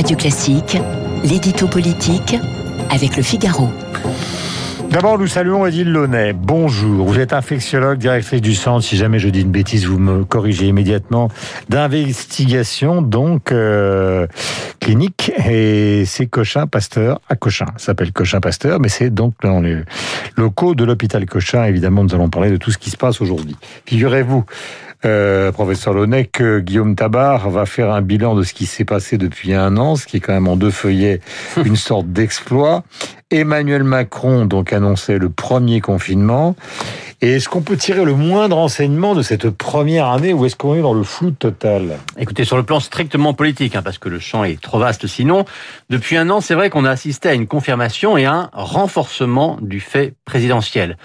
Radio Classique, l'édito politique avec le Figaro. D'abord, nous saluons Odile Launay. Bonjour. Vous êtes infectiologue, directrice du centre, si jamais je dis une bêtise, vous me corrigez immédiatement, d'investigation, donc, euh, clinique. Et c'est Cochin Pasteur à Cochin. Ça s'appelle Cochin Pasteur, mais c'est donc dans les locaux de l'hôpital Cochin. Évidemment, nous allons parler de tout ce qui se passe aujourd'hui. Figurez-vous, euh, professeur que Guillaume Tabar va faire un bilan de ce qui s'est passé depuis un an, ce qui est quand même en deux feuillets une sorte d'exploit. Emmanuel Macron donc annonçait le premier confinement. Et est-ce qu'on peut tirer le moindre enseignement de cette première année ou est-ce qu'on est dans le flou total? Écoutez, sur le plan strictement politique, hein, parce que le champ est trop vaste sinon, depuis un an, c'est vrai qu'on a assisté à une confirmation et à un renforcement du fait présidentiel.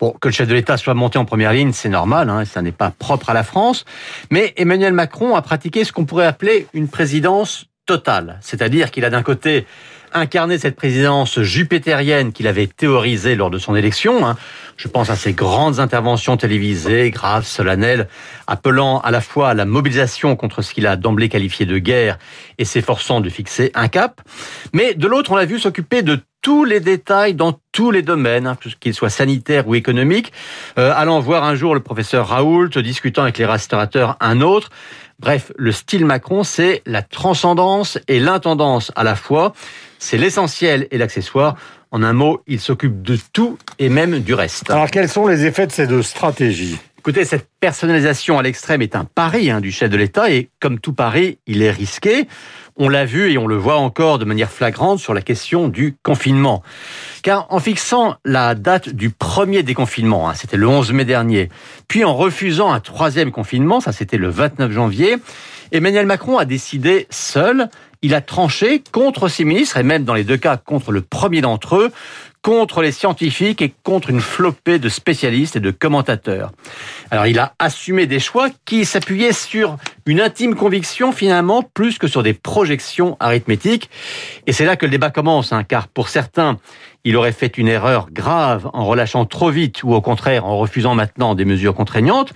Bon, que le chef de l'État soit monté en première ligne, c'est normal, hein, ça n'est pas propre à la France, mais Emmanuel Macron a pratiqué ce qu'on pourrait appeler une présidence totale, c'est-à-dire qu'il a d'un côté incarner cette présidence jupitérienne qu'il avait théorisée lors de son élection. Hein. Je pense à ses grandes interventions télévisées, graves, solennelles, appelant à la fois à la mobilisation contre ce qu'il a d'emblée qualifié de guerre et s'efforçant de fixer un cap. Mais de l'autre, on l'a vu s'occuper de tous les détails dans tous les domaines, hein, qu'ils soient sanitaires ou économiques, euh, allant voir un jour le professeur Raoult, discutant avec les restaurateurs un autre. Bref, le style Macron, c'est la transcendance et l'intendance à la fois. C'est l'essentiel et l'accessoire. En un mot, il s'occupe de tout et même du reste. Alors, quels sont les effets de ces deux stratégies? Écoutez, cette personnalisation à l'extrême est un pari hein, du chef de l'État et comme tout pari, il est risqué. On l'a vu et on le voit encore de manière flagrante sur la question du confinement. Car en fixant la date du premier déconfinement, hein, c'était le 11 mai dernier, puis en refusant un troisième confinement, ça c'était le 29 janvier, Emmanuel Macron a décidé seul, il a tranché contre ses ministres, et même dans les deux cas contre le premier d'entre eux, contre les scientifiques et contre une flopée de spécialistes et de commentateurs. Alors il a assumé des choix qui s'appuyaient sur une intime conviction finalement plus que sur des projections arithmétiques. Et c'est là que le débat commence, hein, car pour certains, il aurait fait une erreur grave en relâchant trop vite ou au contraire en refusant maintenant des mesures contraignantes.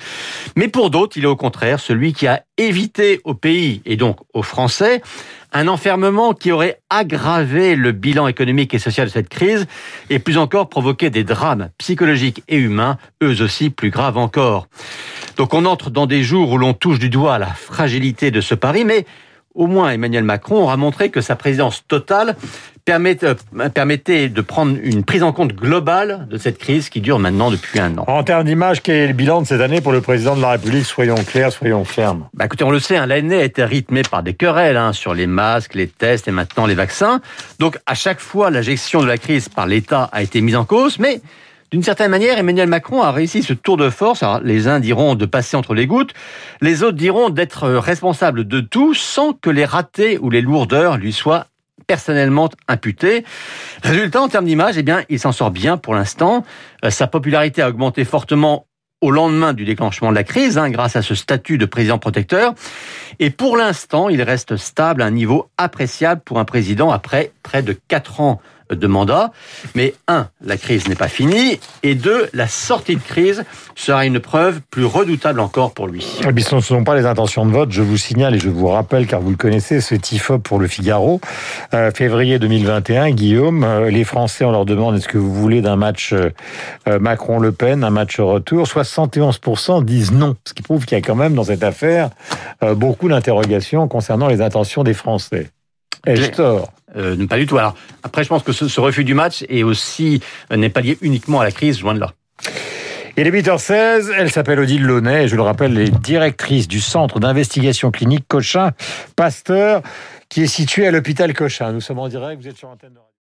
Mais pour d'autres, il est au contraire celui qui a évité au pays et donc aux Français un enfermement qui aurait aggravé le bilan économique et social de cette crise et plus encore provoqué des drames psychologiques et humains, eux aussi plus graves encore. Donc on entre dans des jours où l'on touche du doigt la fragilité de ce pari, mais au moins Emmanuel Macron aura montré que sa présidence totale euh, permettait de prendre une prise en compte globale de cette crise qui dure maintenant depuis un an. En termes d'image, quel est le bilan de cette année pour le président de la République? Soyons clairs, soyons fermes. Bah écoutez, on le sait, hein, l'année a été rythmée par des querelles hein, sur les masques, les tests et maintenant les vaccins. Donc à chaque fois, la gestion de la crise par l'État a été mise en cause, mais d'une certaine manière, Emmanuel Macron a réussi ce tour de force. Les uns diront de passer entre les gouttes, les autres diront d'être responsable de tout sans que les ratés ou les lourdeurs lui soient personnellement imputé. Résultat, en termes d'image, eh bien, il s'en sort bien pour l'instant. Euh, sa popularité a augmenté fortement au lendemain du déclenchement de la crise, hein, grâce à ce statut de président protecteur. Et pour l'instant, il reste stable à un niveau appréciable pour un président après près de quatre ans de mandat. Mais un, la crise n'est pas finie. Et deux, la sortie de crise sera une preuve plus redoutable encore pour lui. Et ce ne sont pas les intentions de vote. Je vous signale et je vous rappelle, car vous le connaissez, ce TIFOP pour le Figaro. Euh, février 2021, Guillaume, euh, les Français, on leur demande est-ce que vous voulez d'un match euh, Macron-Le Pen, un match retour? 71% disent non. Ce qui prouve qu'il y a quand même dans cette affaire beaucoup d'interrogations concernant les intentions des Français. Ai-je tort euh, Pas du tout. Alors après, je pense que ce, refus du match est aussi euh, n'est pas lié uniquement à la crise, loin de là. Il est 8h16, elle s'appelle Odile Launay, je le rappelle, elle est directrice du centre d'investigation clinique Cochin Pasteur, qui est situé à l'hôpital Cochin. Nous sommes en direct, vous êtes sur antenne de